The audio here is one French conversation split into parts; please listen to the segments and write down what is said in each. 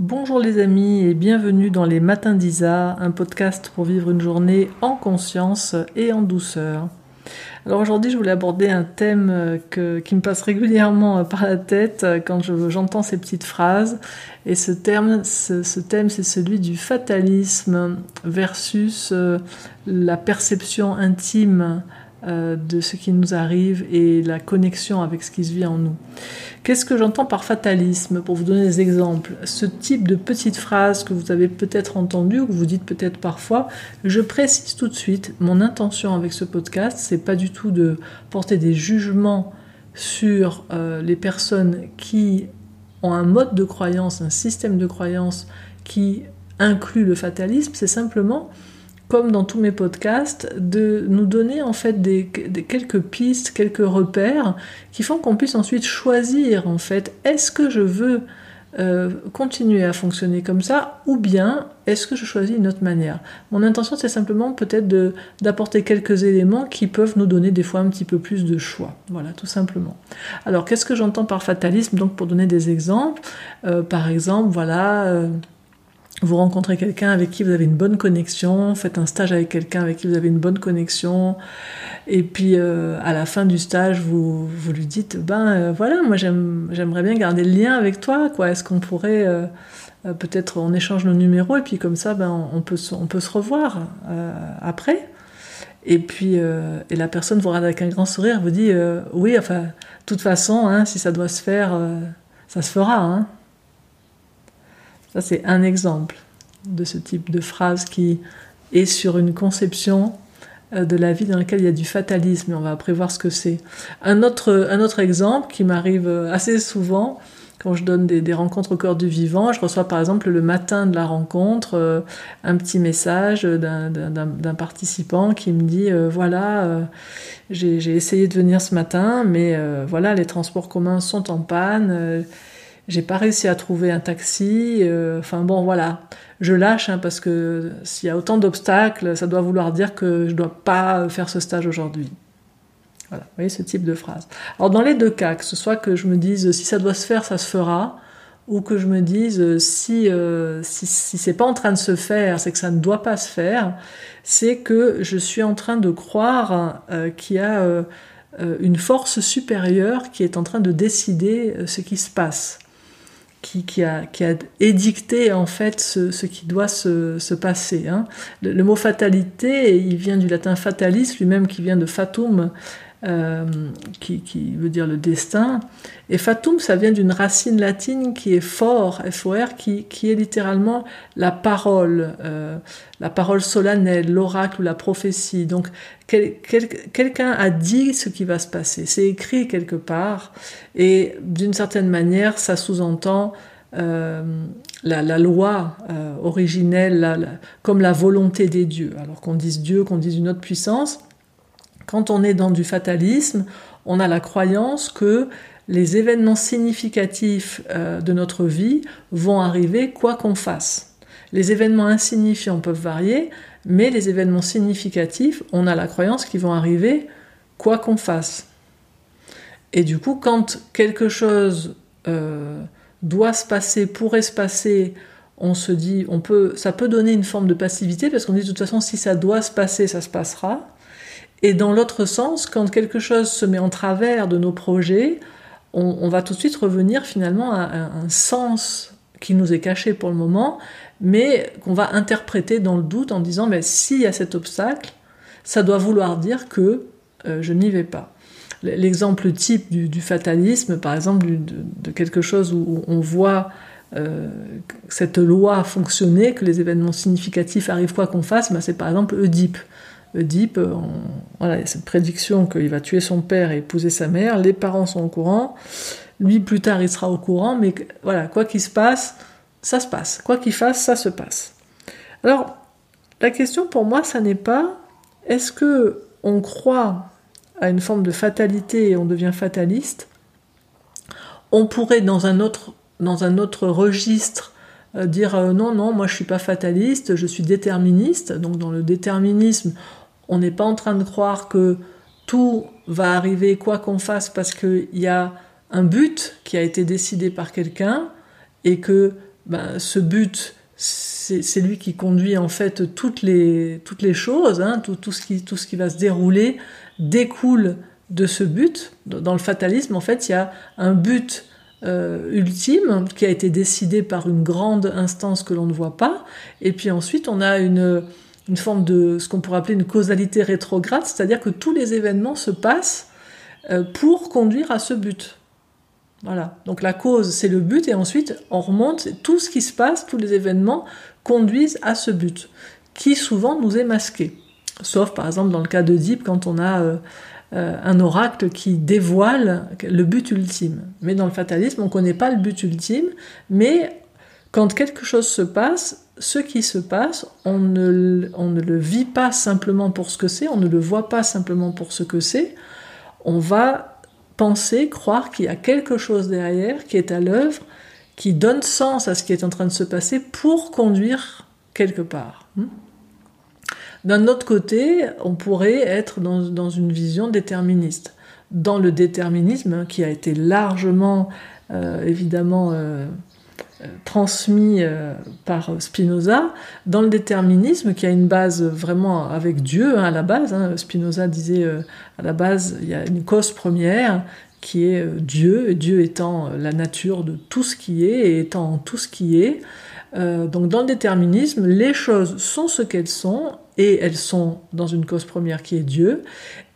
Bonjour les amis et bienvenue dans les Matins d'Isa, un podcast pour vivre une journée en conscience et en douceur. Alors aujourd'hui je voulais aborder un thème qui me passe régulièrement par la tête quand j'entends ces petites phrases. Et ce, thème c'est celui du fatalisme versus euh, la perception intime euh, de ce qui nous arrive et la connexion avec ce qui se vit en nous. Qu'est-ce que j'entends par fatalisme Pour vous donner des exemples, ce type de petite phrase que vous avez peut-être entendu ou que vous dites peut-être parfois, je précise tout de suite, mon intention avec ce podcast, c'est pas du tout de porter des jugements sur euh, les personnes qui ont un mode de croyance, un système de croyance qui inclut le fatalisme, c'est simplement comme dans tous mes podcasts, de nous donner en fait des, quelques pistes, quelques repères qui font qu'on puisse ensuite choisir en fait est-ce que je veux euh, continuer à fonctionner comme ça ou bien est-ce que je choisis une autre manière Mon intention c'est simplement peut-être d'apporter quelques éléments qui peuvent nous donner des fois un petit peu plus de choix. Voilà, tout simplement. Alors qu'est-ce que j'entends par fatalisme? Donc pour donner des exemples, euh, par exemple, voilà. Euh, vous rencontrez quelqu'un avec qui vous avez une bonne connexion, faites un stage avec quelqu'un avec qui vous avez une bonne connexion, et puis euh, à la fin du stage, vous, vous lui dites, ben euh, voilà, moi j'aimerais bien garder le lien avec toi, quoi. Est-ce qu'on pourrait euh, peut-être on échange nos numéros et puis comme ça, ben on peut on peut se revoir après. Et puis et la personne vous regarde avec un grand sourire, vous dit, oui, enfin, de toute façon, hein, si ça doit se faire, ça se fera, hein. Ça, c'est un exemple de ce type de phrase qui est sur une conception euh, de la vie dans laquelle il y a du fatalisme, on va après voir ce que c'est. Un autre, un autre exemple qui m'arrive euh, assez souvent, quand je donne des, rencontres au corps du vivant, je reçois par exemple le matin de la rencontre euh, un petit message d'un participant qui me dit voilà, j'ai essayé de venir ce matin, mais voilà, les transports communs sont en panne j'ai pas réussi à trouver un taxi. Euh, enfin bon, voilà, je lâche hein, parce que s'il y a autant d'obstacles, ça doit vouloir dire que je dois pas faire ce stage aujourd'hui. Voilà, vous voyez ce type de phrase. Alors dans les deux cas, que ce soit que je me dise si ça doit se faire, ça se fera, ou que je me dise si euh, si, c'est pas en train de se faire, c'est que ça ne doit pas se faire, c'est que je suis en train de croire euh, qu'il y a une force supérieure qui est en train de décider ce qui se passe qui, a, édicté en fait ce, qui doit se, se passer. Hein. Le, mot fatalité, il vient du latin fatalis, lui-même qui vient de fatum, euh, qui, veut dire le destin. Et fatum, ça vient d'une racine latine qui est fort, F-O-R, qui, qui, est littéralement la parole, euh, la parole solennelle, l'oracle ou la prophétie. Donc quelqu'un a dit ce qui va se passer, c'est écrit quelque part, et d'une certaine manière, ça sous-entend euh, la, la, loi originelle, comme la volonté des dieux. Alors qu'on dise Dieu, qu'on dise une autre puissance, quand on est dans du fatalisme, on a la croyance que les événements significatifs euh, de notre vie vont arriver quoi qu'on fasse. Les événements insignifiants peuvent varier, mais les événements significatifs, on a la croyance qu'ils vont arriver quoi qu'on fasse. Et du coup, quand quelque chose euh, doit se passer, pourrait se passer, on se dit, ça peut donner une forme de passivité parce qu'on dit de toute façon, si ça doit se passer, ça se passera. Et dans l'autre sens, quand quelque chose se met en travers de nos projets, on, va tout de suite revenir finalement à, un sens qui nous est caché pour le moment, mais qu'on va interpréter dans le doute en disant mais s'il y a cet obstacle, ça doit vouloir dire que euh, je n'y vais pas. L'exemple type du, fatalisme, par exemple, de, quelque chose où on voit euh, cette loi fonctionner, que les événements significatifs arrivent quoi qu'on fasse, ben c'est par exemple Oedipe. Oedipe, euh, voilà, cette prédiction qu'il va tuer son père et épouser sa mère, les parents sont au courant, lui plus tard il sera au courant, mais voilà, quoi qu'il se passe, ça se passe. Quoi qu'il fasse, ça se passe. Alors, la question pour moi, ça n'est pas est-ce que on croit à une forme de fatalité et on devient fataliste? On pourrait dans un autre, dans un autre registre euh, dire euh, non, non, moi je suis pas fataliste, je suis déterministe. Donc dans le déterminisme, on n'est pas en train de croire que tout va arriver quoi qu'on fasse parce qu'il y a un but qui a été décidé par quelqu'un et que ben, ce but, c'est lui qui conduit en fait toutes les, toutes les choses, hein, tout, tout, ce qui, tout ce qui va se dérouler découle de ce but. Dans le fatalisme, en fait, il y a un but euh, ultime qui a été décidé par une grande instance que l'on ne voit pas, et puis ensuite on a une, une forme de ce qu'on pourrait appeler une causalité rétrograde, c'est-à-dire que tous les événements se passent euh, pour conduire à ce but. Voilà. Donc la cause, c'est le but, et ensuite on remonte, tout ce qui se passe, tous les événements conduisent à ce but, qui souvent nous est masqué. Sauf par exemple dans le cas d'Oedipe, quand on a euh, euh, un oracle qui dévoile le but ultime. Mais dans le fatalisme, on ne connaît pas le but ultime, mais quand quelque chose se passe, ce qui se passe, on ne, le vit pas simplement pour ce que c'est, on ne le voit pas simplement pour ce que c'est, on va penser, croire qu'il y a quelque chose derrière qui est à l'œuvre, qui donne sens à ce qui est en train de se passer pour conduire quelque part. Hmm? D'un autre côté, on pourrait être dans, une vision déterministe. Dans le déterminisme, qui a été largement, euh, évidemment, euh, transmis par Spinoza, dans le déterminisme qui a une base vraiment avec Dieu hein, à la base, hein, Spinoza disait à la base il y a une cause première qui est euh, Dieu, Dieu étant euh, la nature de tout ce qui est et étant tout ce qui est. Euh, donc dans le déterminisme, les choses sont ce qu'elles sont et elles sont dans une cause première qui est Dieu.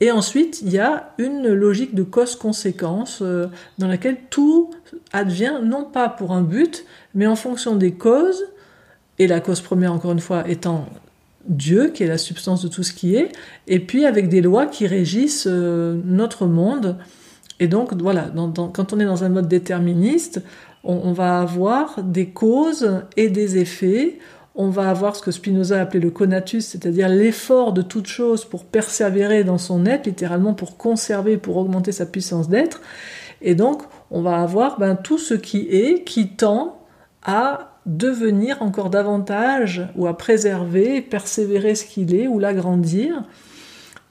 Et ensuite, il y a une logique de cause-conséquence dans laquelle tout advient non pas pour un but, mais en fonction des causes, et la cause première encore une fois étant Dieu, qui est la substance de tout ce qui est, et puis avec des lois qui régissent notre monde et donc, voilà, quand on est dans un mode déterministe, on, va avoir des causes et des effets. On va avoir ce que Spinoza appelait le conatus, c'est-à-dire l'effort de toute chose pour persévérer dans son être, littéralement pour conserver, pour augmenter sa puissance d'être. Et donc, on va avoir ben, tout ce qui est, qui tend à devenir encore davantage, ou à préserver, persévérer ce qu'il est, ou l'agrandir.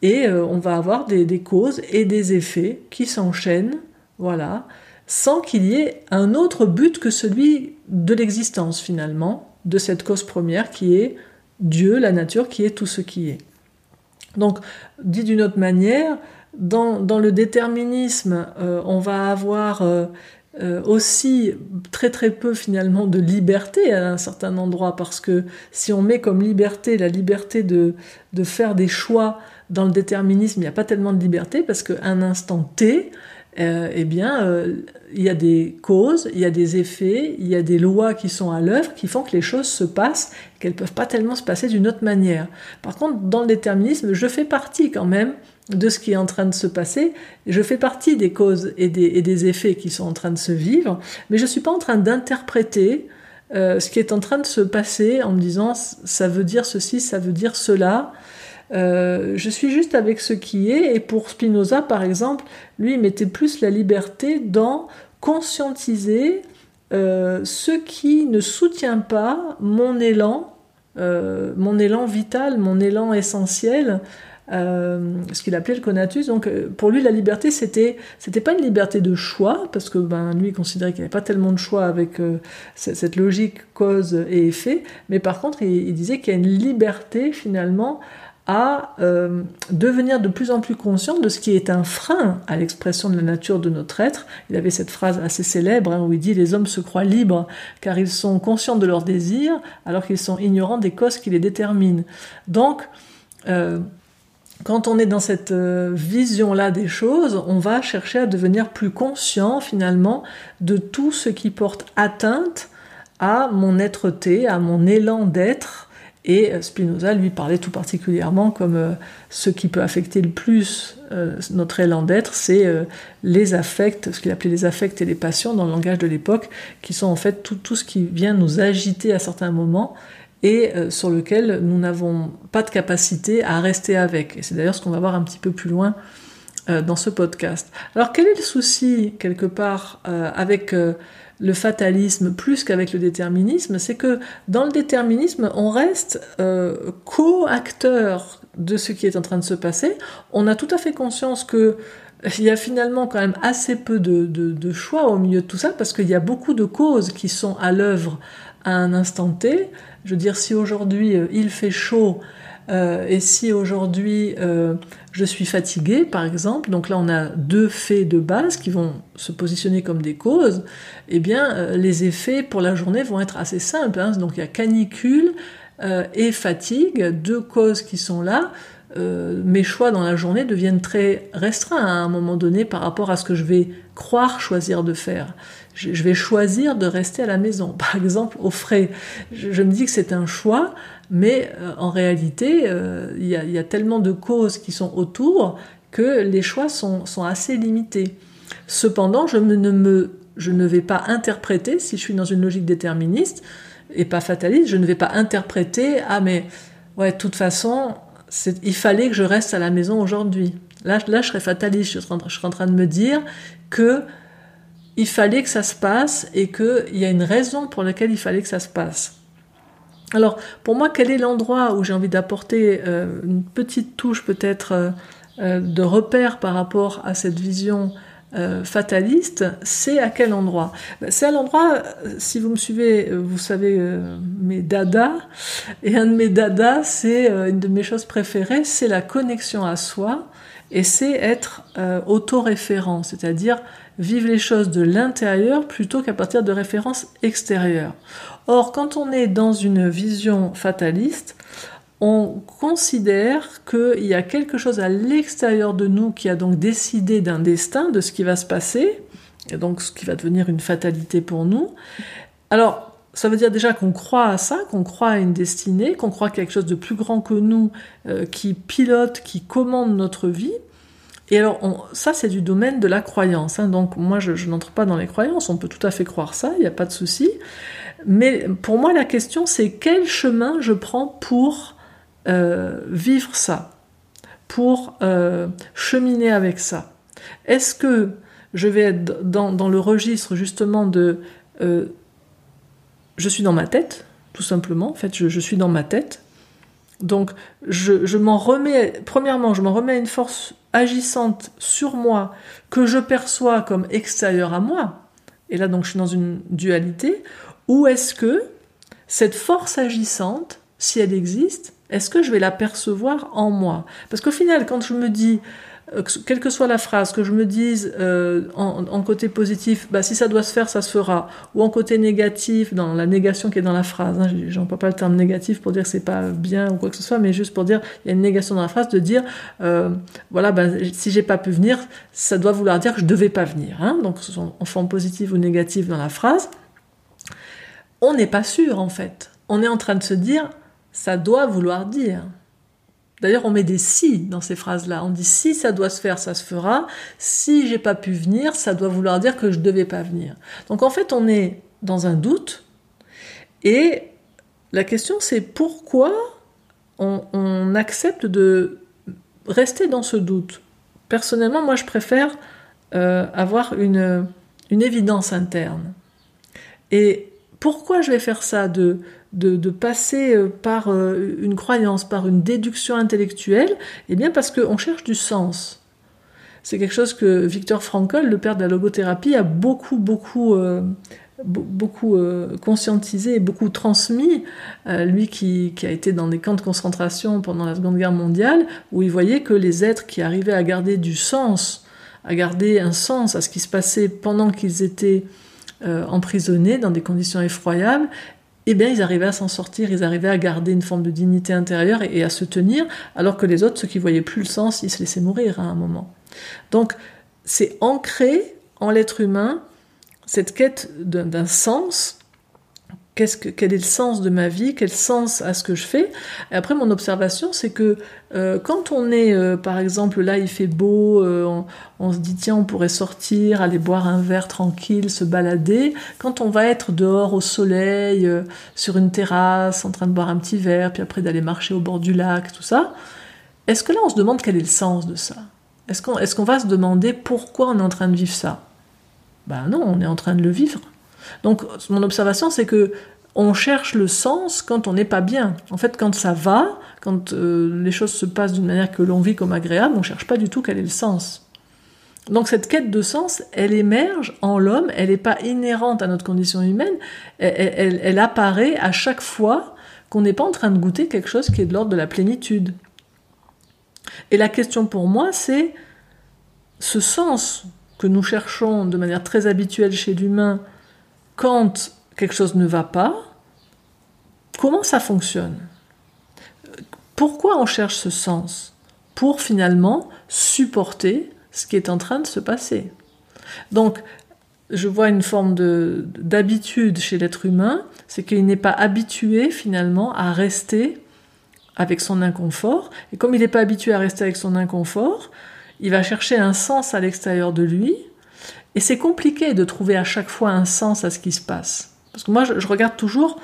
Et euh, on va avoir des, causes et des effets qui s'enchaînent, voilà, sans qu'il y ait un autre but que celui de l'existence finalement, de cette cause première qui est Dieu, la nature, qui est tout ce qui est. Donc, dit d'une autre manière, dans, le déterminisme, euh, on va avoir euh, aussi très très peu finalement de liberté à un certain endroit, parce que si on met comme liberté la liberté de, de faire des choix dans le déterminisme, il n'y a pas tellement de liberté parce qu'à un instant T, euh, eh bien, euh, il y a des causes, il y a des effets, il y a des lois qui sont à l'œuvre qui font que les choses se passent, qu'elles ne peuvent pas tellement se passer d'une autre manière. Par contre, dans le déterminisme, je fais partie quand même de ce qui est en train de se passer, je fais partie des causes et des, et des effets qui sont en train de se vivre, mais je ne suis pas en train d'interpréter euh, ce qui est en train de se passer en me disant ça veut dire ceci, ça veut dire cela. Euh, je suis juste avec ce qui est, et pour Spinoza, par exemple, lui, il mettait plus la liberté dans conscientiser euh, ce qui ne soutient pas mon élan, euh, mon élan vital, mon élan essentiel, ce qu'il appelait le conatus. Donc, pour lui, la liberté, c'était, c'était pas une liberté de choix, parce que ben, lui, il considérait qu'il n'y avait pas tellement de choix avec cette logique cause et effet, mais par contre, il, il disait qu'il y a une liberté finalement euh, devenir de plus en plus conscient de ce qui est un frein à l'expression de la nature de notre être. Il avait cette phrase assez célèbre hein, où il dit Les hommes se croient libres car ils sont conscients de leurs désirs alors qu'ils sont ignorants des causes qui les déterminent. Donc, euh, quand on est dans cette euh, vision-là des choses, on va chercher à devenir plus conscient finalement de tout ce qui porte atteinte à mon être-té, à mon élan d'être, et euh, Spinoza lui parlait tout particulièrement comme euh, ce qui peut affecter le plus euh, notre élan d'être, c'est les affects, ce qu'il appelait les affects et les passions dans le langage de l'époque, qui sont en fait tout, tout, ce qui vient nous agiter à certains moments et sur lequel nous n'avons pas de capacité à rester avec. Et c'est d'ailleurs ce qu'on va voir un petit peu plus loin dans ce podcast. Alors quel est le souci quelque part avec le fatalisme plus qu'avec le déterminisme, c'est que dans le déterminisme, on reste euh, co-acteur de ce qui est en train de se passer. On a tout à fait conscience que il y a finalement quand même assez peu de, choix au milieu de tout ça parce qu'il y a beaucoup de causes qui sont à l'œuvre à un instant T. Je veux dire, si aujourd'hui euh, il fait chaud euh, et si aujourd'hui je suis fatiguée, par exemple, donc là on a deux faits de base qui vont se positionner comme des causes, eh bien les effets pour la journée vont être assez simples. Hein. Donc il y a canicule et fatigue, deux causes qui sont là. Mes choix dans la journée deviennent très restreints à un moment donné par rapport à ce que je vais croire choisir de faire je vais choisir de rester à la maison, par exemple au frais. Je, me dis que c'est un choix, mais euh, en réalité, euh, il y, a tellement de causes qui sont autour que les choix sont, assez limités. Cependant, je, ne je ne vais pas interpréter, si je suis dans une logique déterministe et pas fataliste, je ne vais pas interpréter, ah mais ouais, de toute façon, il fallait que je reste à la maison aujourd'hui. Là, là, je serais fataliste, je serais, en train de me dire que il fallait que ça se passe et qu'il y a une raison pour laquelle il fallait que ça se passe. Alors, pour moi, quel est l'endroit où j'ai envie d'apporter euh, une petite touche peut-être euh, euh, de repère par rapport à cette vision fataliste C'est à quel endroit? C'est à l'endroit, si vous me suivez, vous savez, mes dadas. Et un de mes dadas, c'est une de mes choses préférées, c'est la connexion à soi et c'est être autoréférent, c'est-à-dire vivre les choses de l'intérieur plutôt qu'à partir de références extérieures. Or, quand on est dans une vision fataliste, on considère qu'il y a quelque chose à l'extérieur de nous qui a donc décidé d'un destin, de ce qui va se passer, et donc ce qui va devenir une fatalité pour nous. Alors, ça veut dire déjà qu'on croit à ça, qu'on croit à une destinée, qu'on croit à quelque chose de plus grand que nous, euh, qui pilote, qui commande notre vie. Et alors, ça, c'est du domaine de la croyance. Hein. donc, moi, je, n'entre pas dans les croyances. On peut tout à fait croire ça, il n'y a pas de souci. Mais pour moi, la question, c'est quel chemin je prends pour vivre ça, pour euh, cheminer avec ça. Est-ce que je vais être dans, le registre justement de euh, je suis dans ma tête, tout simplement. En fait, je suis dans ma tête. Donc, je, m'en remets, premièrement, je m'en remets à une force agissante sur moi que je perçois comme extérieure à moi. Et là, donc, je suis dans une dualité. Ou est-ce que cette force agissante, si elle existe, est-ce que je vais la percevoir en moi? Parce qu'au final, quand je me dis, euh, quelle que soit la phrase, que je me dise euh, en, côté positif, bah, si ça doit se faire, ça se fera, ou en côté négatif, dans la négation qui est dans la phrase, hein, j'emploie pas le terme négatif pour dire que c'est pas bien ou quoi que ce soit, mais juste pour dire, il y a une négation dans la phrase, de dire, euh, voilà, bah, si j'ai pas pu venir, ça doit vouloir dire que je devais pas venir. Hein, donc en forme positive ou négative dans la phrase. On n'est pas sûr en fait. On est en train de se dire, ça doit vouloir dire. D'ailleurs, on met des si dans ces phrases-là. On dit si ça doit se faire, ça se fera. Si j'ai pas pu venir, ça doit vouloir dire que je devais pas venir. Donc en fait, on est dans un doute. Et la question, c'est pourquoi on, accepte de rester dans ce doute? Personnellement, moi, je préfère euh, avoir une, une évidence interne. Et pourquoi je vais faire ça de de, passer euh, par euh, une croyance, par une déduction intellectuelle Eh bien parce qu'on cherche du sens. C'est quelque chose que Victor Frankl, le père de la logothérapie, a beaucoup, beaucoup, euh, beaucoup conscientisé et beaucoup transmis. lui qui, qui, a été dans des camps de concentration pendant la Seconde Guerre mondiale, où il voyait que les êtres qui arrivaient à garder du sens, à garder un sens à ce qui se passait pendant qu'ils étaient emprisonnés dans des conditions effroyables, eh bien, ils arrivaient à s'en sortir, ils arrivaient à garder une forme de dignité intérieure et, à se tenir, alors que les autres, ceux qui voyaient plus le sens, ils se laissaient mourir à un moment. Donc, c'est ancré en l'être humain cette quête d'un sens quel est le sens de ma vie, quel sens a ce que je fais. Et après, mon observation, c'est que euh, quand on est, euh, par exemple, là, il fait beau, euh, on, se dit, tiens, on pourrait sortir, aller boire un verre tranquille, se balader. Quand on va être dehors au soleil, sur une terrasse, en train de boire un petit verre, puis après d'aller marcher au bord du lac, tout ça, est-ce que là, on se demande quel est le sens de ça? Est-ce qu'on est qu'on va se demander pourquoi on est en train de vivre ça? Ben non, on est en train de le vivre. Donc mon observation, c'est que on cherche le sens quand on n'est pas bien. En fait, quand ça va, quand euh, les choses se passent d'une manière que l'on vit comme agréable, on cherche pas du tout quel est le sens. Donc cette quête de sens, elle émerge en l'homme, elle n'est pas inhérente à notre condition humaine, elle, apparaît à chaque fois qu'on n'est pas en train de goûter quelque chose qui est de l'ordre de la plénitude. Et la question pour moi, c'est ce sens que nous cherchons de manière très habituelle chez l'humain quand quelque chose ne va pas, comment ça fonctionne? Pourquoi on cherche ce sens? Pour finalement supporter ce qui est en train de se passer. Donc, je vois une forme d'habitude chez l'être humain, c'est qu'il n'est pas habitué finalement à rester avec son inconfort. Et comme il n'est pas habitué à rester avec son inconfort, il va chercher un sens à l'extérieur de lui. Et c'est compliqué de trouver à chaque fois un sens à ce qui se passe. Parce que moi, je regarde toujours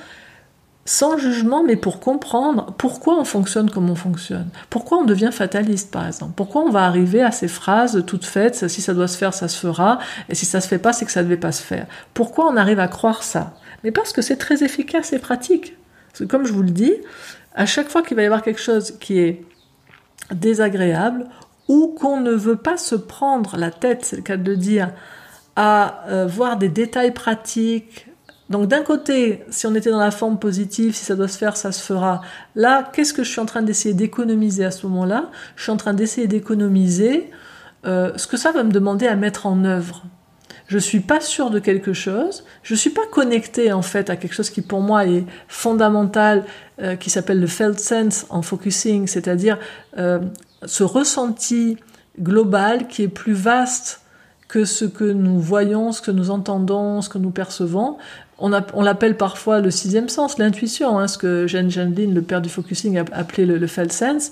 sans jugement, mais pour comprendre pourquoi on fonctionne comme on fonctionne. Pourquoi on devient fataliste, par exemple? Pourquoi on va arriver à ces phrases toutes faites, si ça doit se faire, ça se fera, et si ça se fait pas, c'est que ça ne devait pas se faire? Pourquoi on arrive à croire ça? Mais parce que c'est très efficace et pratique. Comme je vous le dis, à chaque fois qu'il va y avoir quelque chose qui est désagréable, ou qu'on ne veut pas se prendre la tête, c'est le cas de dire, à euh, voir des détails pratiques, donc d'un côté, si on était dans la forme positive, si ça doit se faire, ça se fera. Là, qu'est-ce que je suis en train d'essayer d'économiser à ce moment-là? Je suis en train d'essayer d'économiser euh, ce que ça va me demander à mettre en œuvre. Je suis pas sûr de quelque chose, je suis pas connecté en fait à quelque chose qui pour moi est fondamental, euh, qui s'appelle le felt sense en focusing, c'est-à-dire ce ressenti global qui est plus vaste que ce que nous voyons, ce que nous entendons, ce que nous percevons on, l'appelle parfois le sixième sens, l'intuition, hein, ce que Jeanne Jandlin, le père du focusing, a appelé le, felt sense.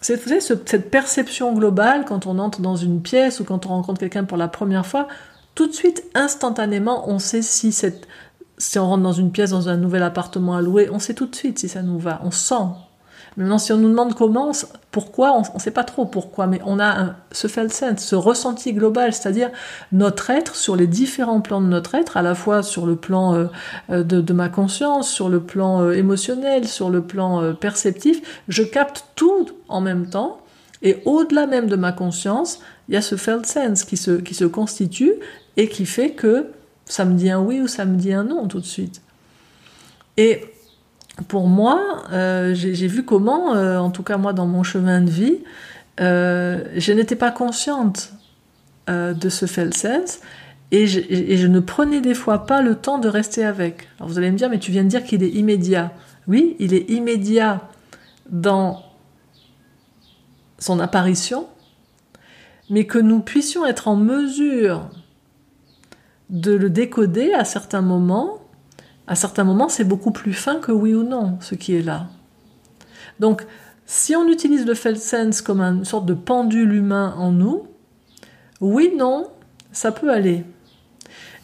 C'est cette perception globale quand on entre dans une pièce ou quand on rencontre quelqu'un pour la première fois, tout de suite, instantanément, on sait si si on rentre dans une pièce, dans un nouvel appartement à louer, on sait tout de suite si ça nous va, on sent. Maintenant, si on nous demande comment, pourquoi, on ne sait pas trop pourquoi, mais on a ce sense, ce ressenti global, c'est-à-dire notre être sur les différents plans de notre être, à la fois sur le plan euh, euh, de, ma conscience, sur le plan euh, émotionnel, sur le plan perceptif, je capte tout en même temps, et au-delà même de ma conscience, il y a ce felt sense qui se, qui se constitue et qui fait que ça me dit un oui ou ça me dit un non tout de suite. Et pour moi, euh, j'ai vu comment, euh, en tout cas moi dans mon chemin de vie, euh, je n'étais pas consciente de ce sense et et je, ne prenais des fois pas le temps de rester avec. Alors vous allez me dire, mais tu viens de dire qu'il est immédiat. Oui, il est immédiat dans son apparition, mais que nous puissions être en mesure de le décoder à certains moments à certains moments, c'est beaucoup plus fin que oui ou non, ce qui est là. Donc, si on utilise le felt sense comme une sorte de pendule humain en nous, oui, non, ça peut aller.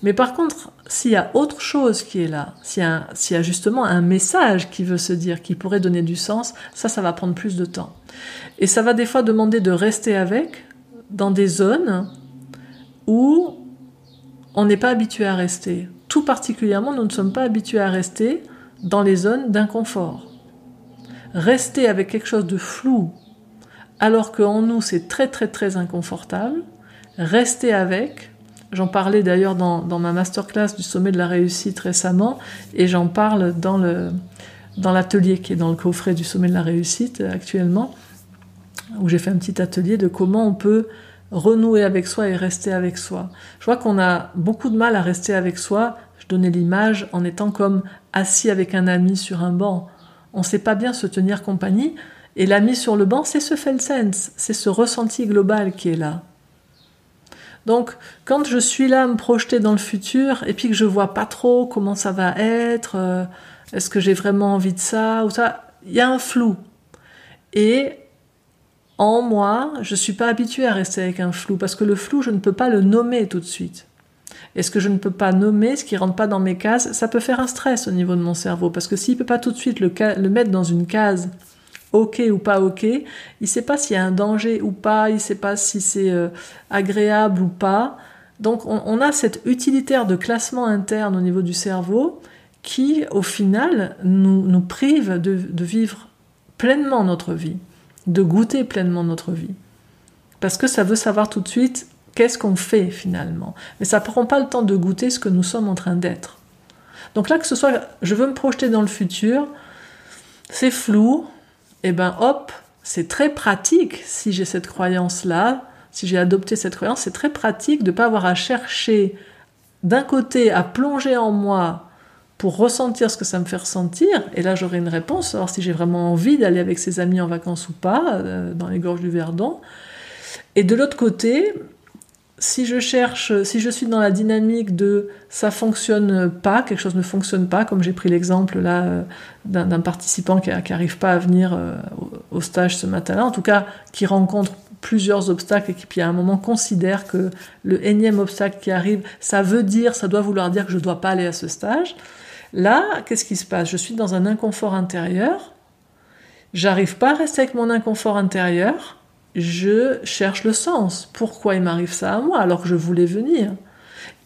Mais par contre, s'il y a autre chose qui est là, s'il y, a justement un message qui veut se dire, qui pourrait donner du sens, ça, ça va prendre plus de temps. Et ça va des fois demander de rester avec dans des zones où on n'est pas habitué à rester, tout particulièrement, nous ne sommes pas habitués à rester dans les zones d'inconfort. Rester avec quelque chose de flou, alors qu'en nous c'est très très très inconfortable, rester avec, j'en parlais d'ailleurs dans, ma masterclass du sommet de la réussite récemment, et j'en parle dans l'atelier qui est dans le coffret du sommet de la réussite actuellement, où j'ai fait un petit atelier de comment on peut renouer avec soi et rester avec soi. Je vois qu'on a beaucoup de mal à rester avec soi. Je donnais l'image en étant comme assis avec un ami sur un banc. On ne sait pas bien se tenir compagnie. Et l'ami sur le banc, c'est ce sense, c'est ce ressenti global qui est là. Donc, quand je suis là à me projeter dans le futur et puis que je vois pas trop comment ça va être, euh, est-ce que j'ai vraiment envie de ça ou ça, il y a un flou. Et en moi, je ne suis pas habituée à rester avec un flou, parce que le flou, je ne peux pas le nommer tout de suite. Et ce que je ne peux pas nommer, ce qui rentre pas dans mes cases, ça peut faire un stress au niveau de mon cerveau, parce que s'il peut pas tout de suite le, mettre dans une case, ok ou pas ok, il sait pas s'il y a un danger ou pas, il sait pas si c'est euh, agréable ou pas. Donc on, a cet utilitaire de classement interne au niveau du cerveau qui, au final, nous, prive de vivre pleinement notre vie de goûter pleinement notre vie. Parce que ça veut savoir tout de suite Qu'est-ce qu'on fait finalement Mais ça ne prend pas le temps de goûter ce que nous sommes en train d'être. Donc là, que ce soit, je veux me projeter dans le futur, c'est flou, et eh ben hop, c'est très pratique si j'ai cette croyance-là, si j'ai adopté cette croyance, c'est très pratique de ne pas avoir à chercher d'un côté à plonger en moi pour ressentir ce que ça me fait ressentir, et là j'aurai une réponse, savoir si j'ai vraiment envie d'aller avec ses amis en vacances ou pas, euh, dans les gorges du Verdon. Et de l'autre côté, si je cherche, si je suis dans la dynamique de ça fonctionne pas, quelque chose ne fonctionne pas, comme j'ai pris l'exemple là euh, d'un participant qui n'arrive pas à venir euh, au stage ce matin-là, en tout cas qui rencontre plusieurs obstacles et qui puis à un moment considère que le énième obstacle qui arrive, ça veut dire, ça doit vouloir dire que je ne dois pas aller à ce stage, Là, qu'est-ce qui se passe? Je suis dans un inconfort intérieur. J'arrive pas à rester avec mon inconfort intérieur. Je cherche le sens. Pourquoi il m'arrive ça à moi alors que je voulais venir?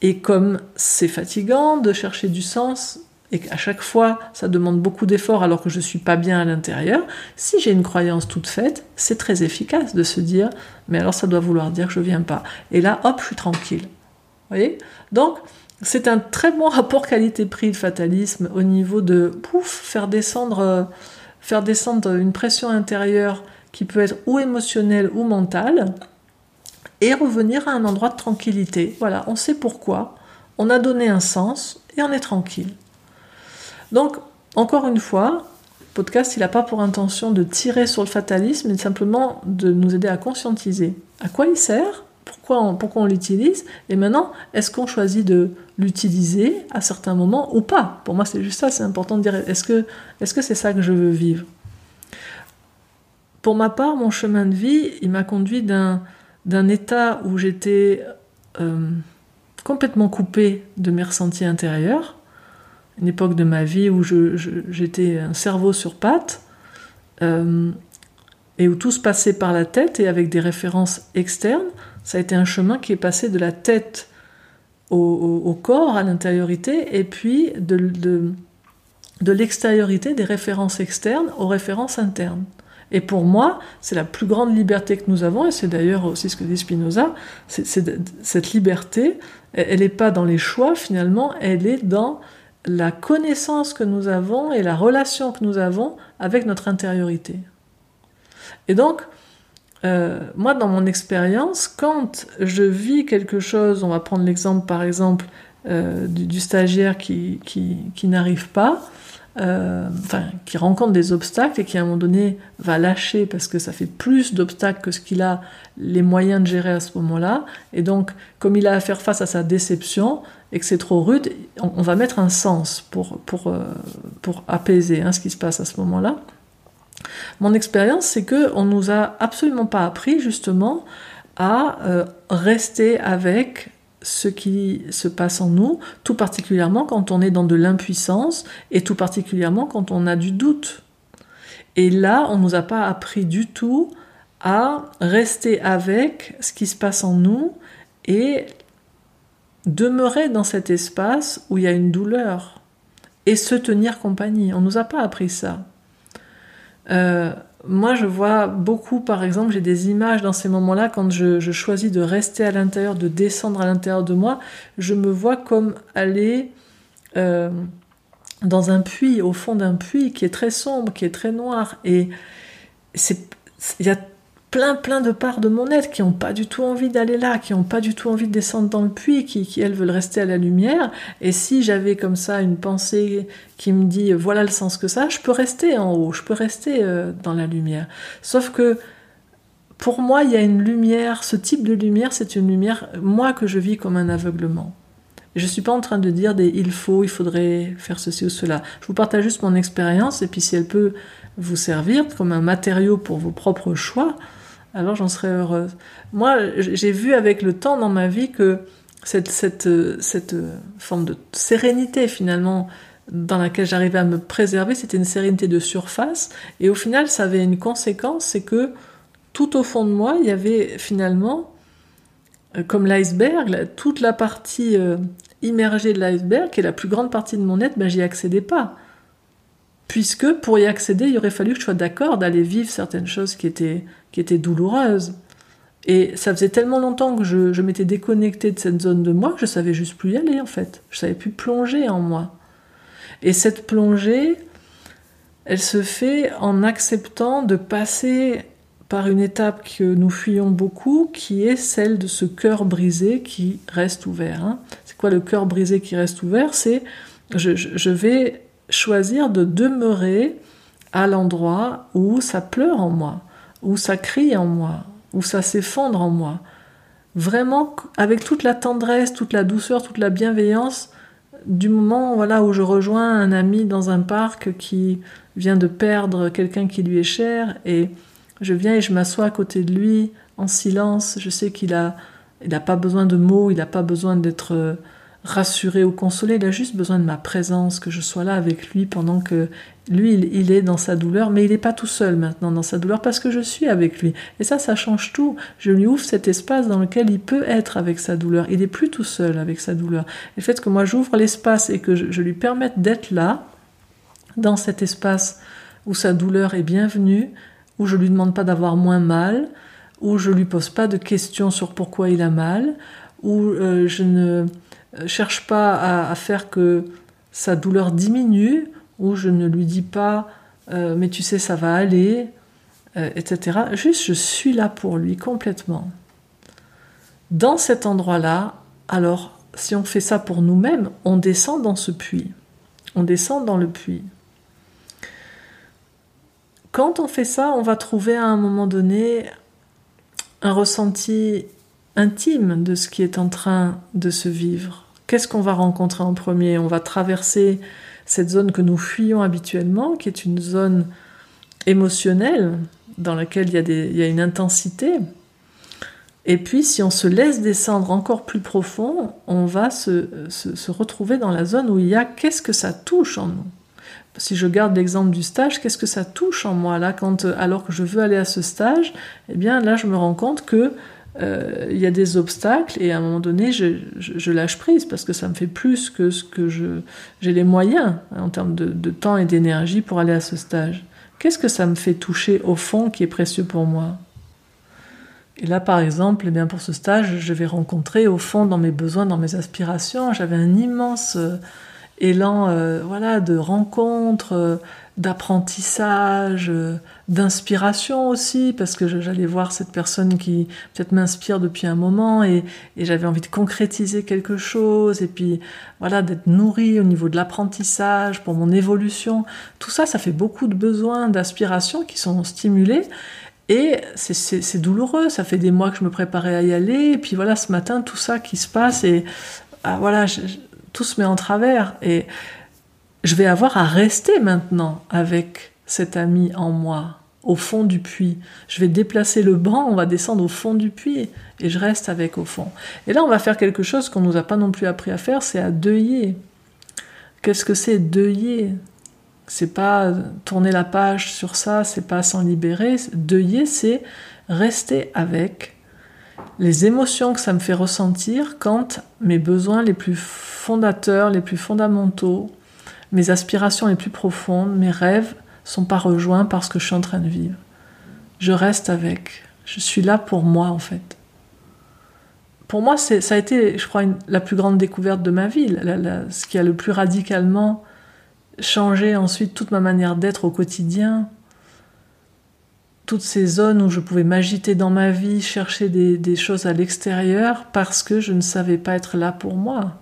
Et comme c'est fatigant de chercher du sens et qu'à chaque fois ça demande beaucoup d'efforts alors que je suis pas bien à l'intérieur, si j'ai une croyance toute faite, c'est très efficace de se dire mais alors ça doit vouloir dire que je viens pas. Et là, hop, je suis tranquille. Vous voyez? Donc c'est un très bon rapport qualité-prix de fatalisme au niveau de pouf, faire descendre, euh, faire descendre une pression intérieure qui peut être ou émotionnelle ou mentale et revenir à un endroit de tranquillité. Voilà, on sait pourquoi, on a donné un sens et on est tranquille. Donc, encore une fois, le podcast, il n'a pas pour intention de tirer sur le fatalisme, mais simplement de nous aider à conscientiser à quoi il sert, pourquoi on, l'utilise, et maintenant, est-ce qu'on choisit de l'utiliser à certains moments ou pas? Pour moi, c'est juste ça, c'est important de dire, est-ce que c'est ça que je veux vivre? Pour ma part, mon chemin de vie, il m'a conduit d'un, d'un état où j'étais euh, complètement coupé de mes ressentis intérieurs, une époque de ma vie où j'étais un cerveau sur pattes, euh, et où tout se passait par la tête et avec des références externes, ça a été un chemin qui est passé de la tête au, corps, à l'intériorité, et puis de, de, l'extériorité des références externes aux références internes. Et pour moi, c'est la plus grande liberté que nous avons, et c'est d'ailleurs aussi ce que dit Spinoza, cette liberté, elle n'est pas dans les choix finalement, elle est dans la connaissance que nous avons et la relation que nous avons avec notre intériorité. Et donc, euh, moi, dans mon expérience, quand je vis quelque chose, on va prendre l'exemple par exemple euh, du, stagiaire qui, qui, n'arrive pas, euh, enfin, qui rencontre des obstacles et qui à un moment donné va lâcher parce que ça fait plus d'obstacles que ce qu'il a les moyens de gérer à ce moment-là. Et donc, comme il a à faire face à sa déception et que c'est trop rude, on, va mettre un sens pour, pour, pour apaiser hein, ce qui se passe à ce moment-là. Mon expérience, c'est que on nous a absolument pas appris justement à euh, rester avec ce qui se passe en nous, tout particulièrement quand on est dans de l'impuissance et tout particulièrement quand on a du doute. Et là, on nous a pas appris du tout à rester avec ce qui se passe en nous et demeurer dans cet espace où il y a une douleur et se tenir compagnie. On nous a pas appris ça. Euh, moi, je vois beaucoup, par exemple, j'ai des images dans ces moments-là, quand je, choisis de rester à l'intérieur, de descendre à l'intérieur de moi, je me vois comme aller euh, dans un puits, au fond d'un puits qui est très sombre, qui est très noir. Et il y a plein, plein de parts de mon être qui n'ont pas du tout envie d'aller là, qui n'ont pas du tout envie de descendre dans le puits, qui, qui, elles veulent rester à la lumière. Et si j'avais comme ça une pensée qui me dit voilà le sens que ça, je peux rester en haut, je peux rester euh, dans la lumière. Sauf que pour moi, il y a une lumière, ce type de lumière, c'est une lumière, moi, que je vis comme un aveuglement. Je ne suis pas en train de dire des il faut, il faudrait faire ceci ou cela. Je vous partage juste mon expérience et puis si elle peut vous servir comme un matériau pour vos propres choix, alors j'en serais heureuse. Moi, j'ai vu avec le temps dans ma vie que cette, cette, cette forme de sérénité finalement dans laquelle j'arrivais à me préserver, c'était une sérénité de surface. Et au final, ça avait une conséquence, c'est que tout au fond de moi, il y avait finalement, euh, comme l'iceberg, toute la partie euh, immergée de l'iceberg, qui est la plus grande partie de mon être, ben, j'y accédais pas puisque pour y accéder, il aurait fallu que je sois d'accord d'aller vivre certaines choses qui étaient, qui étaient douloureuses. Et ça faisait tellement longtemps que je, m'étais déconnectée de cette zone de moi que je savais juste plus y aller en fait. Je savais plus plonger en moi. Et cette plongée, elle se fait en acceptant de passer par une étape que nous fuyons beaucoup, qui est celle de ce cœur brisé qui reste ouvert. Hein. C'est quoi le cœur brisé qui reste ouvert? C'est je, je vais choisir de demeurer à l'endroit où ça pleure en moi, où ça crie en moi, où ça s'effondre en moi. Vraiment avec toute la tendresse, toute la douceur, toute la bienveillance du moment voilà où je rejoins un ami dans un parc qui vient de perdre quelqu'un qui lui est cher et je viens et je m'assois à côté de lui en silence, je sais qu'il a il n'a pas besoin de mots, il n'a pas besoin d'être rassurer ou consoler, il a juste besoin de ma présence, que je sois là avec lui pendant que lui, il, est dans sa douleur, mais il n'est pas tout seul maintenant dans sa douleur parce que je suis avec lui. Et ça, ça change tout. Je lui ouvre cet espace dans lequel il peut être avec sa douleur. Il n'est plus tout seul avec sa douleur. Le fait que moi, j'ouvre l'espace et que je, lui permette d'être là, dans cet espace où sa douleur est bienvenue, où je lui demande pas d'avoir moins mal, où je lui pose pas de questions sur pourquoi il a mal, où euh, je ne cherche pas à, faire que sa douleur diminue, ou je ne lui dis pas euh, mais tu sais ça va aller, euh, etc. Juste je suis là pour lui complètement. Dans cet endroit-là, alors si on fait ça pour nous-mêmes, on descend dans ce puits. On descend dans le puits. Quand on fait ça, on va trouver à un moment donné un ressenti intime de ce qui est en train de se vivre qu'est-ce qu'on va rencontrer en premier? On va traverser cette zone que nous fuyons habituellement, qui est une zone émotionnelle, dans laquelle il y a, une intensité. Et puis, si on se laisse descendre encore plus profond, on va se, retrouver dans la zone où il y a qu'est-ce que ça touche en nous? Si je garde l'exemple du stage, qu'est-ce que ça touche en moi là? Quand, alors que je veux aller à ce stage Eh bien, là, je me rends compte que euh, il y a des obstacles et à un moment donné, je, lâche prise parce que ça me fait plus que ce que je j'ai les moyens hein, en termes de, temps et d'énergie pour aller à ce stage. Qu'est-ce que ça me fait toucher au fond qui est précieux pour moi? Et là, par exemple, eh bien pour ce stage, je vais rencontrer au fond dans mes besoins, dans mes aspirations, j'avais un immense euh, élan, euh, voilà, de rencontres d'apprentissage, d'inspiration aussi, parce que j'allais voir cette personne qui peut-être m'inspire depuis un moment et, j'avais envie de concrétiser quelque chose et puis voilà d'être nourri au niveau de l'apprentissage pour mon évolution. Tout ça, ça fait beaucoup de besoins, d'aspiration qui sont stimulés. Et c'est douloureux, ça fait des mois que je me préparais à y aller, et puis voilà, ce matin, tout ça qui se passe, et ah, voilà, tout se met en travers. Et je vais avoir à rester maintenant avec cet ami en moi, au fond du puits. Je vais déplacer le banc, on va descendre au fond du puits et je reste avec au fond. Et là, on va faire quelque chose qu'on ne nous a pas non plus appris à faire, c'est à deuiller. Qu'est-ce que c'est deuiller? C'est pas tourner la page sur ça, c'est pas s'en libérer. Deuiller, c'est rester avec les émotions que ça me fait ressentir quand mes besoins les plus fondateurs, les plus fondamentaux, mes aspirations les plus profondes, mes rêves sont pas rejoints par ce que je suis en train de vivre. Je reste avec. Je suis là pour moi en fait. Pour moi, ça a été, je crois, la plus grande découverte de ma vie, ce qui a le plus radicalement changé ensuite toute ma manière d'être au quotidien. Toutes ces zones où je pouvais m'agiter dans ma vie, chercher des choses à l'extérieur parce que je ne savais pas être là pour moi,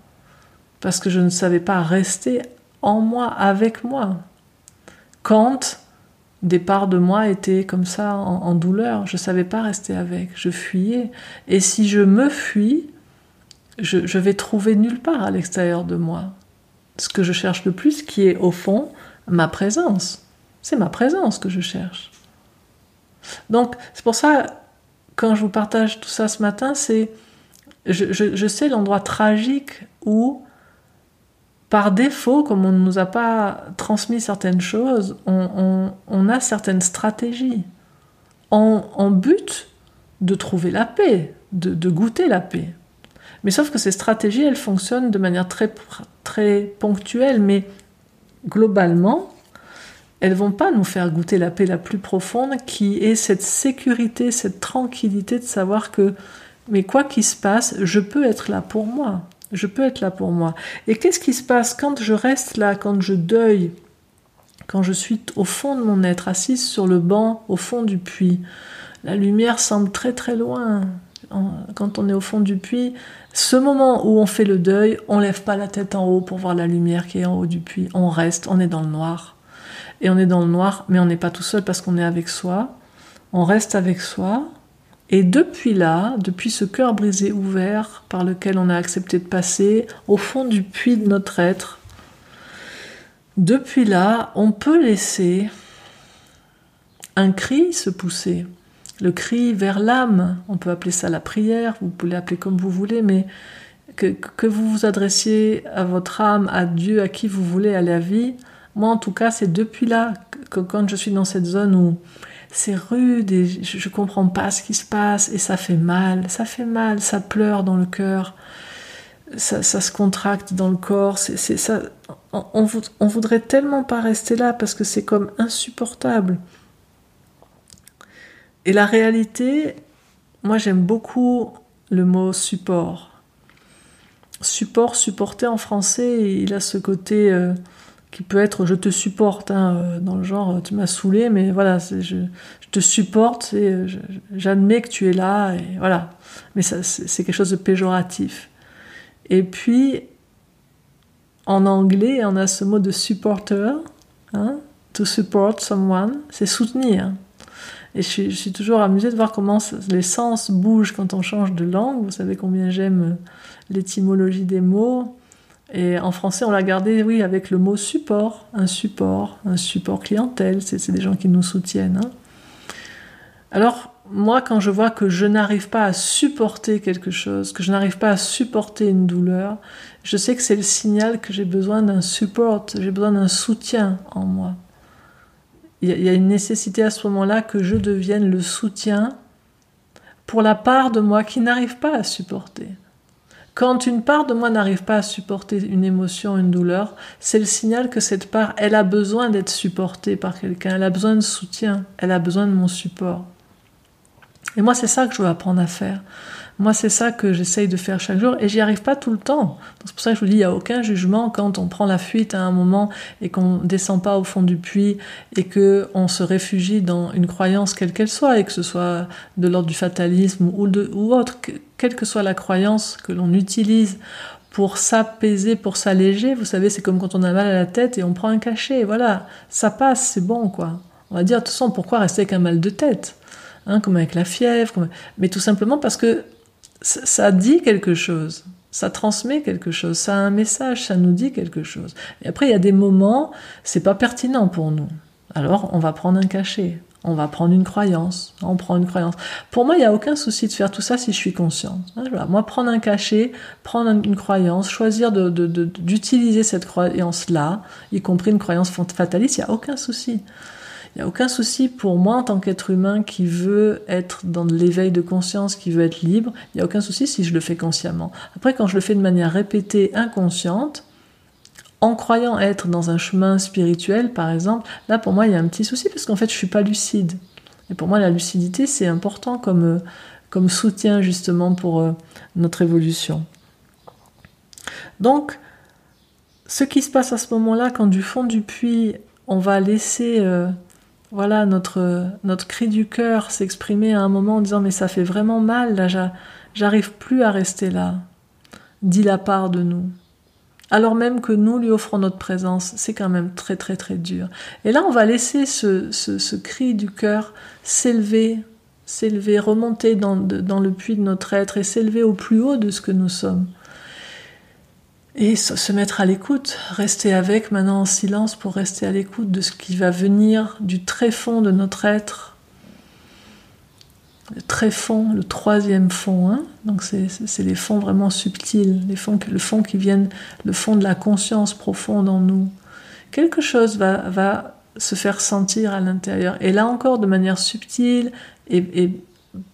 parce que je ne savais pas rester en moi, avec moi. Quand des parts de moi étaient comme ça en, douleur, je ne savais pas rester avec, je fuyais. Et si je me fuis, je, vais trouver nulle part à l'extérieur de moi ce que je cherche le plus, qui est au fond ma présence. C'est ma présence que je cherche. Donc c'est pour ça, quand je vous partage tout ça ce matin, c'est je, je sais l'endroit tragique où par défaut, comme on ne nous a pas transmis certaines choses, on, a certaines stratégies en, but de trouver la paix, de, goûter la paix. Mais sauf que ces stratégies, elles fonctionnent de manière très, ponctuelle, mais globalement, elles vont pas nous faire goûter la paix la plus profonde qui est cette sécurité, cette tranquillité de savoir que mais quoi qu'il se passe, je peux être là pour moi. Je peux être là pour moi. Et qu'est-ce qui se passe quand je reste là, quand je deuille, quand je suis au fond de mon être, assise sur le banc, au fond du puits? La lumière semble très très loin. Quand on est au fond du puits, ce moment où on fait le deuil, on lève pas la tête en haut pour voir la lumière qui est en haut du puits. On reste, on est dans le noir. Et on est dans le noir, mais on n'est pas tout seul parce qu'on est avec soi. On reste avec soi, et depuis là, depuis ce cœur brisé ouvert par lequel on a accepté de passer au fond du puits de notre être, depuis là, on peut laisser un cri se pousser. Le cri vers l'âme, on peut appeler ça la prière, vous pouvez l'appeler comme vous voulez, mais que, vous vous adressiez à votre âme, à Dieu, à qui vous voulez, à la vie. Moi, en tout cas, c'est depuis là que quand je suis dans cette zone où c'est rude et je, ne comprends pas ce qui se passe et ça fait mal, ça fait mal, ça pleure dans le cœur, ça, se contracte dans le corps, ça, on, on, voudrait tellement pas rester là parce que c'est comme insupportable. Et la réalité, moi j'aime beaucoup le mot support. Support, supporter en français, il a ce côté euh, qui peut être je te supporte, hein, euh, dans le genre tu m'as saoulé, mais voilà, je, te supporte, j'admets que tu es là, et voilà. Mais c'est quelque chose de péjoratif. Et puis, en anglais, on a ce mot de supporter, hein, to support someone, c'est soutenir. Et je suis, toujours amusée de voir comment les sens bougent quand on change de langue. Vous savez combien j'aime l'étymologie des mots. Et en français, on l'a gardé, oui, avec le mot support, un support, un support clientèle, c'est des gens qui nous soutiennent. Hein. Alors, moi, quand je vois que je n'arrive pas à supporter quelque chose, que je n'arrive pas à supporter une douleur, je sais que c'est le signal que j'ai besoin d'un support, j'ai besoin d'un soutien en moi. Il y a une nécessité à ce moment-là que je devienne le soutien pour la part de moi qui n'arrive pas à supporter. Quand une part de moi n'arrive pas à supporter une émotion, une douleur, c'est le signal que cette part, elle a besoin d'être supportée par quelqu'un, elle a besoin de soutien, elle a besoin de mon support. Et moi, c'est ça que je veux apprendre à faire. Moi, c'est ça que j'essaye de faire chaque jour et j'y arrive pas tout le temps. C'est pour ça que je vous dis, il n'y a aucun jugement quand on prend la fuite à un moment et qu'on descend pas au fond du puits et que on se réfugie dans une croyance quelle qu'elle soit et que ce soit de l'ordre du fatalisme ou, autre, quelle que soit la croyance que l'on utilise pour s'apaiser, pour s'alléger. Vous savez, c'est comme quand on a mal à la tête et on prend un cachet. Voilà, ça passe, c'est bon, quoi. On va dire, de toute façon, pourquoi rester avec un mal de tête hein, Comme avec la fièvre. Mais tout simplement parce que ça dit quelque chose, ça transmet quelque chose, ça a un message, ça nous dit quelque chose. Et après, il y a des moments, c'est pas pertinent pour nous. Alors, on va prendre un cachet, on va prendre une croyance, on prend une croyance. Pour moi, il n'y a aucun souci de faire tout ça si je suis consciente. Hein, moi, prendre un cachet, prendre une croyance, choisir d'utiliser cette croyance-là, y compris une croyance fataliste, il n'y a aucun souci. Il n'y a aucun souci pour moi en tant qu'être humain qui veut être dans l'éveil de conscience, qui veut être libre. Il n'y a aucun souci si je le fais consciemment. Après, quand je le fais de manière répétée, inconsciente, en croyant être dans un chemin spirituel, par exemple, là pour moi il y a un petit souci parce qu'en fait je suis pas lucide. Et pour moi la lucidité c'est important comme, euh, comme soutien justement pour euh, notre évolution. Donc, ce qui se passe à ce moment-là, quand du fond du puits on va laisser euh, voilà notre notre cri du cœur s'exprimer à un moment en disant mais ça fait vraiment mal là j'arrive plus à rester là dit la part de nous. Alors même que nous lui offrons notre présence c'est quand même très très très dur. Et là on va laisser ce, ce, cri du cœur s'élever s'élever remonter dans, dans le puits de notre être et s'élever au plus haut de ce que nous sommes et se mettre à l'écoute, rester avec maintenant en silence pour rester à l'écoute de ce qui va venir du très fond de notre être. Le très fond, le troisième fond, hein donc c'est les fonds vraiment subtils, les fonds, le fond qui viennent, le fond de la conscience profonde en nous. Quelque chose va, va se faire sentir à l'intérieur. Et là encore, de manière subtile et, et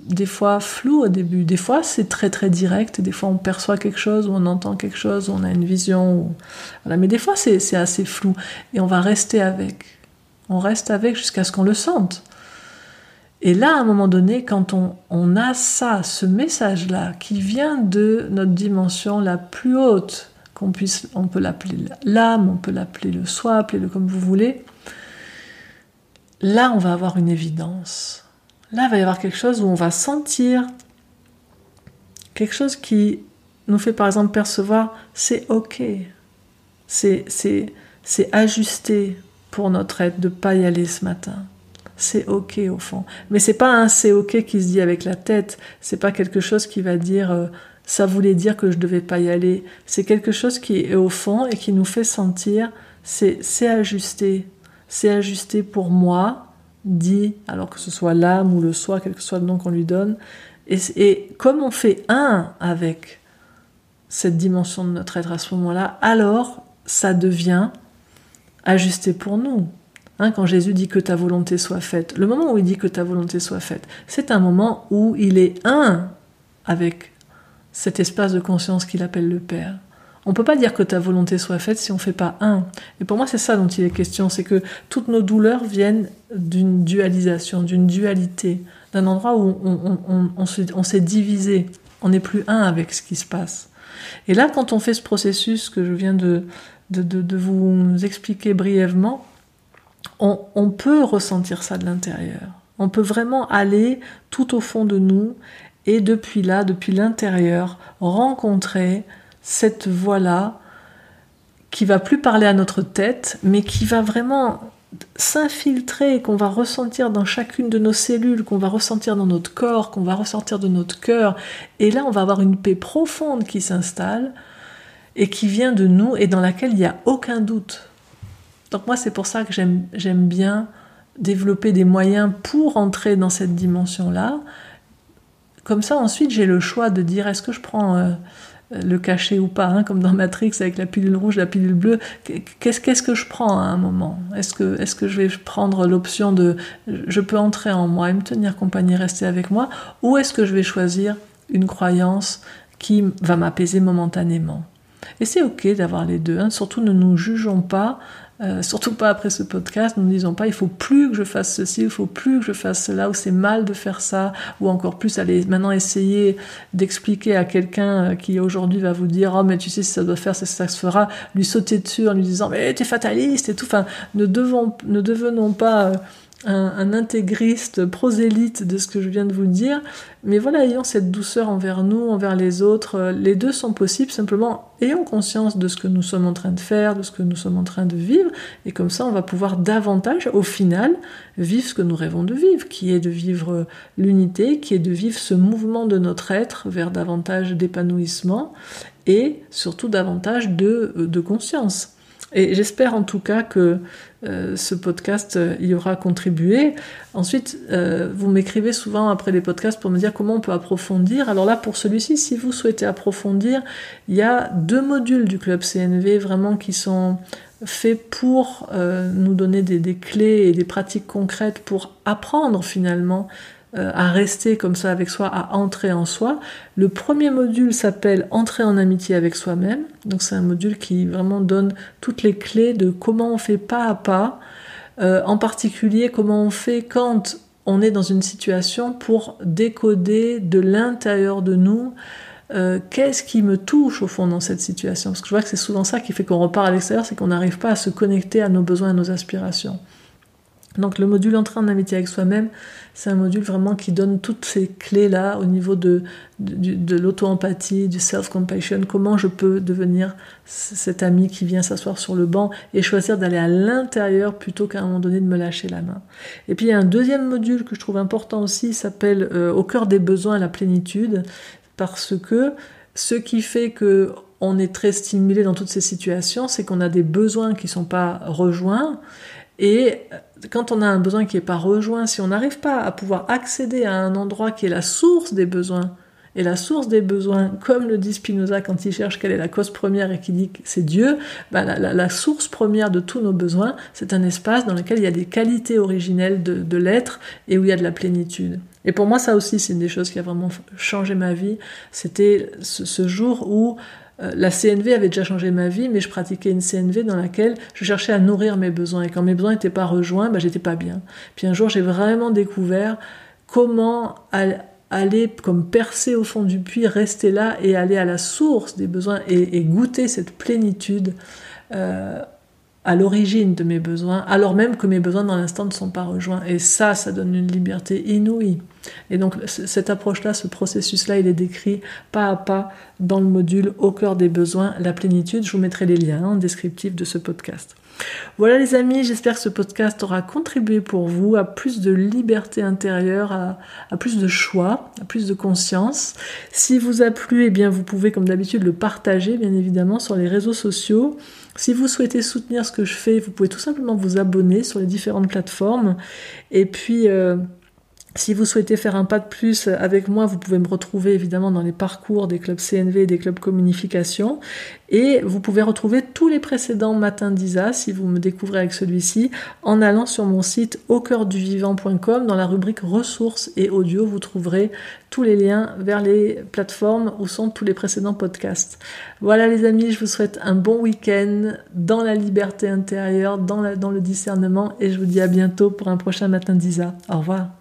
des fois flou au début, des fois c'est très très direct, des fois on perçoit quelque chose, ou on entend quelque chose, on a une vision, mais des fois c'est assez flou, et on va rester avec. On reste avec jusqu'à ce qu'on le sente. Et là, à un moment donné, quand on, on a ça, ce message-là, qui vient de notre dimension la plus haute, qu'on puisse, on peut l'appeler l'âme, on peut l'appeler le soi, appelez-le comme vous voulez, là, on va avoir une évidence. Là, il va y avoir quelque chose où on va sentir quelque chose qui nous fait par exemple percevoir c'est ok, c'est ajusté pour notre être de ne pas y aller ce matin. C'est ok au fond. Mais c'est pas un c'est ok qui se dit avec la tête, c'est pas quelque chose qui va dire euh, ça voulait dire que je devais pas y aller. C'est quelque chose qui est au fond et qui nous fait sentir c'est ajusté. C'est ajusté pour moi, dit, alors que ce soit l'âme ou le soi, quel que soit le nom qu'on lui donne. Et, comme on fait un avec cette dimension de notre être à ce moment-là, alors ça devient ajusté pour nous. Hein, quand Jésus dit que ta volonté soit faite, le moment où il dit que ta volonté soit faite, c'est un moment où il est un avec cet espace de conscience qu'il appelle le Père. On peut pas dire que ta volonté soit faite si on fait pas un. Et pour moi, c'est ça dont il est question, c'est que toutes nos douleurs viennent d'une dualisation, d'une dualité, d'un endroit où on, s'est divisé, on n'est plus un avec ce qui se passe. Et là, quand on fait ce processus que je viens de, de, vous expliquer brièvement, on peut ressentir ça de l'intérieur. On peut vraiment aller tout au fond de nous et depuis là, depuis l'intérieur, rencontrer cette voix-là qui va plus parler à notre tête, mais qui va vraiment s'infiltrer, qu'on va ressentir dans chacune de nos cellules, qu'on va ressentir dans notre corps, qu'on va ressentir de notre cœur. Et là, on va avoir une paix profonde qui s'installe et qui vient de nous et dans laquelle il n'y a aucun doute. Donc moi, c'est pour ça que j'aime bien développer des moyens pour entrer dans cette dimension-là. Comme ça, ensuite, j'ai le choix de dire est-ce que je prends... Euh, le cacher ou pas, hein, comme dans Matrix avec la pilule rouge, la pilule bleue. Qu'est-ce que je prends à un moment? Est-ce que, que je vais prendre l'option de je peux entrer en moi et me tenir compagnie, rester avec moi, ou est-ce que je vais choisir une croyance qui va m'apaiser momentanément? Et c'est ok d'avoir les deux, hein. surtout ne nous jugeons pas euh, surtout pas après ce podcast, nous ne disons pas il faut plus que je fasse ceci, il faut plus que je fasse cela, ou c'est mal de faire ça, ou encore plus aller maintenant essayer d'expliquer à quelqu'un euh, qui aujourd'hui va vous dire oh mais tu sais si ça doit faire, ça, ça se fera, lui sauter dessus en lui disant mais t'es fataliste et tout. Enfin, ne devons, ne devenons pas euh, un, intégriste prosélyte de ce que je viens de vous dire, mais voilà, ayons cette douceur envers nous, envers les autres. Les deux sont possibles, simplement ayons conscience de ce que nous sommes en train de faire, de ce que nous sommes en train de vivre, et comme ça on va pouvoir davantage, au final, vivre ce que nous rêvons de vivre, qui est de vivre l'unité, qui est de vivre ce mouvement de notre être vers davantage d'épanouissement, et surtout davantage de, de conscience. Et j'espère en tout cas que euh, ce podcast euh, y aura contribué. Ensuite, euh, vous m'écrivez souvent après les podcasts pour me dire comment on peut approfondir. Alors là, pour celui-ci, si vous souhaitez approfondir, il y a deux modules du club CNV vraiment qui sont faits pour nous donner des, des, clés et des pratiques concrètes pour apprendre finalement euh, à rester comme ça avec soi, à entrer en soi. Le premier module s'appelle Entrer en amitié avec soi-même. Donc c'est un module qui vraiment donne toutes les clés de comment on fait pas à pas, euh, en particulier comment on fait quand on est dans une situation pour décoder de l'intérieur de nous euh, qu'est-ce qui me touche au fond dans cette situation Parce que je vois que c'est souvent ça qui fait qu'on repart à l'extérieur, c'est qu'on n'arrive pas à se connecter à nos besoins, à nos aspirations. Donc le module Entrer en amitié avec soi-même, c'est un module vraiment qui donne toutes ces clés-là au niveau de, l'auto-empathie, du self-compassion, comment je peux devenir cet ami qui vient s'asseoir sur le banc et choisir d'aller à l'intérieur plutôt qu'à un moment donné de me lâcher la main. Et puis il y a un deuxième module que je trouve important aussi, s'appelle euh, Au cœur des besoins, la plénitude, parce que ce qui fait que on est très stimulé dans toutes ces situations, c'est qu'on a des besoins qui ne sont pas rejoints et quand on a un besoin qui n'est pas rejoint, si on n'arrive pas à pouvoir accéder à un endroit qui est la source des besoins, et la source des besoins, comme le dit Spinoza quand il cherche quelle est la cause première et qu'il dit que c'est Dieu, bah, la, source première de tous nos besoins, c'est un espace dans lequel il y a des qualités originelles de, l'être et où il y a de la plénitude. Et pour moi, ça aussi, c'est une des choses qui a vraiment changé ma vie. C'était ce, jour où euh, la CNV avait déjà changé ma vie, mais je pratiquais une CNV dans laquelle je cherchais à nourrir mes besoins. Et quand mes besoins n'étaient pas rejoints, bah, j'étais pas bien. Puis un jour, j'ai vraiment découvert comment aller comme percer au fond du puits, rester là et aller à la source des besoins et, goûter cette plénitude. Euh, à l'origine de mes besoins, alors même que mes besoins dans l'instant ne sont pas rejoints. Et ça, ça donne une liberté inouïe. Et donc cette approche-là, ce processus-là, il est décrit pas à pas dans le module Au cœur des besoins, la plénitude. Je vous mettrai les liens en descriptif de ce podcast. Voilà les amis, j'espère que ce podcast aura contribué pour vous à plus de liberté intérieure, à, à, plus de choix, à plus de conscience. Si vous a plu, eh bien vous pouvez comme d'habitude le partager bien évidemment sur les réseaux sociaux. Si vous souhaitez soutenir ce que je fais, vous pouvez tout simplement vous abonner sur les différentes plateformes. Et puis, euh, si vous souhaitez faire un pas de plus avec moi, vous pouvez me retrouver évidemment dans les parcours des clubs CNV et des clubs communication. Et vous pouvez retrouver tous les précédents matins d'ISA, si vous me découvrez avec celui-ci, en allant sur mon site au cœur du vivant.com. Dans la rubrique ressources et audio, vous trouverez tous les liens vers les plateformes où sont tous les précédents podcasts. Voilà les amis, je vous souhaite un bon week-end dans la liberté intérieure, dans le discernement et je vous dis à bientôt pour un prochain matin d'ISA. Au revoir.